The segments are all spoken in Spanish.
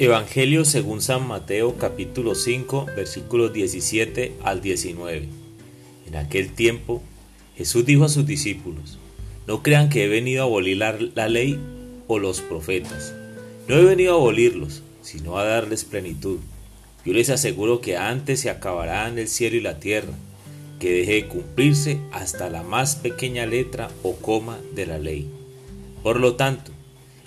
Evangelio según San Mateo capítulo 5 versículos 17 al 19. En aquel tiempo Jesús dijo a sus discípulos, no crean que he venido a abolir la, ley o los profetas. No he venido a abolirlos, sino a darles plenitud. Yo les aseguro que antes se acabarán el cielo y la tierra, que deje de cumplirse hasta la más pequeña letra o coma de la ley. Por lo tanto,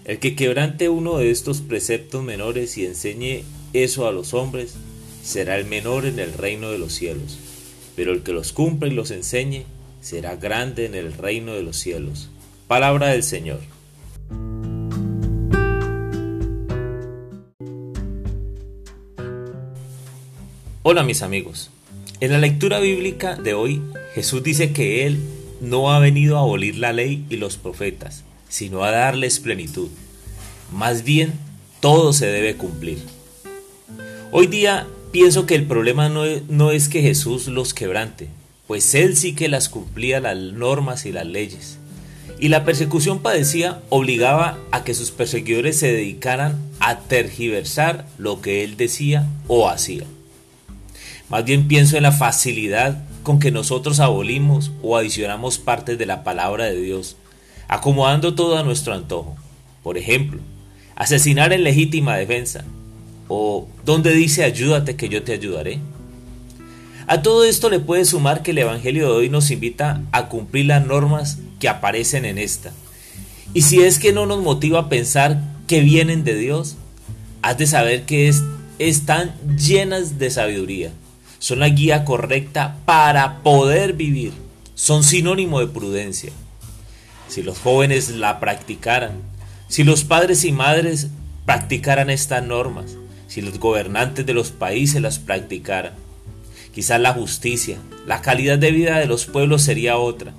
el que quebrante uno de estos preceptos menores y enseñe eso a los hombres, será el menor en el reino de los cielos. Pero el que los cumpla y los enseñe, será grande en el reino de los cielos. Palabra del Señor. Hola mis amigos. En la lectura bíblica de hoy, Jesús dice que Él no ha venido a abolir la ley y los profetas, sino a darles plenitud. Más bien, todo se debe cumplir. Hoy día pienso que el problema no es, que Jesús los quebrante, pues Él sí que las cumplía las normas y las leyes. Y la persecución padecía obligaba a que sus perseguidores se dedicaran a tergiversar lo que Él decía o hacía. Más bien pienso en la facilidad con que nosotros abolimos o adicionamos partes de la palabra de Dios acomodando todo a nuestro antojo. Por ejemplo, asesinar en legítima defensa o donde dice ayúdate que yo te ayudaré. A todo esto le puede sumar que el Evangelio de hoy nos invita a cumplir las normas que aparecen en esta. Y si es que no nos motiva a pensar que vienen de Dios, has de saber que es, están llenas de sabiduría. Son la guía correcta para poder vivir. Son sinónimo de prudencia si los jóvenes la practicaran, si los padres y madres practicaran estas normas, si los gobernantes de los países las practicaran. Quizás la justicia, la calidad de vida de los pueblos sería otra,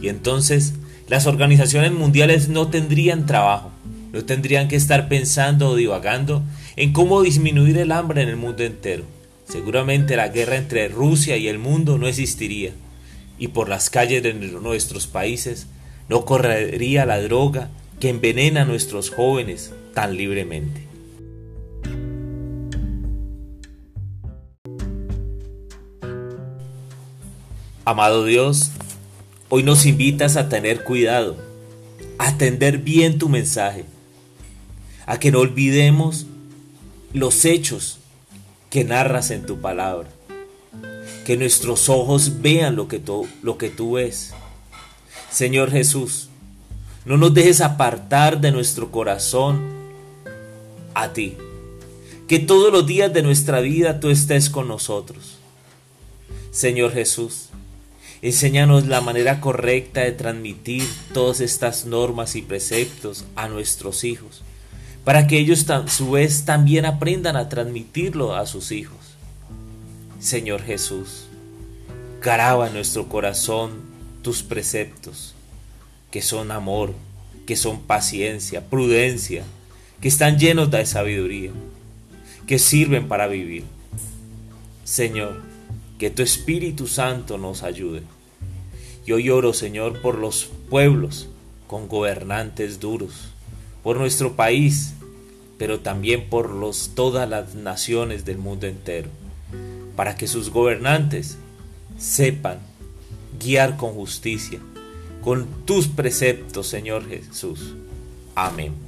y entonces las organizaciones mundiales no tendrían trabajo, no tendrían que estar pensando o divagando en cómo disminuir el hambre en el mundo entero. Seguramente la guerra entre Rusia y el mundo no existiría, y por las calles de nuestros países no correría la droga que envenena a nuestros jóvenes tan libremente. Amado Dios, hoy nos invitas a tener cuidado, a atender bien tu mensaje, a que no olvidemos los hechos que narras en tu palabra, que nuestros ojos vean lo que tú, lo que tú ves Señor Jesús, no nos dejes apartar de nuestro corazón a ti. Que todos los días de nuestra vida tú estés con nosotros. Señor Jesús, enséñanos la manera correcta de transmitir todas estas normas y preceptos a nuestros hijos, para que ellos a su vez también aprendan a transmitirlo a sus hijos. Señor Jesús, graba nuestro corazón tus preceptos, que son amor, que son paciencia, prudencia, que están llenos de sabiduría, que sirven para vivir. Señor, que tu Espíritu Santo nos ayude. Yo lloro, Señor, por los pueblos con gobernantes duros, por nuestro país, pero también por los, todas las naciones del mundo entero, para que sus gobernantes sepan guiar con justicia, con tus preceptos, Señor Jesús. Amén.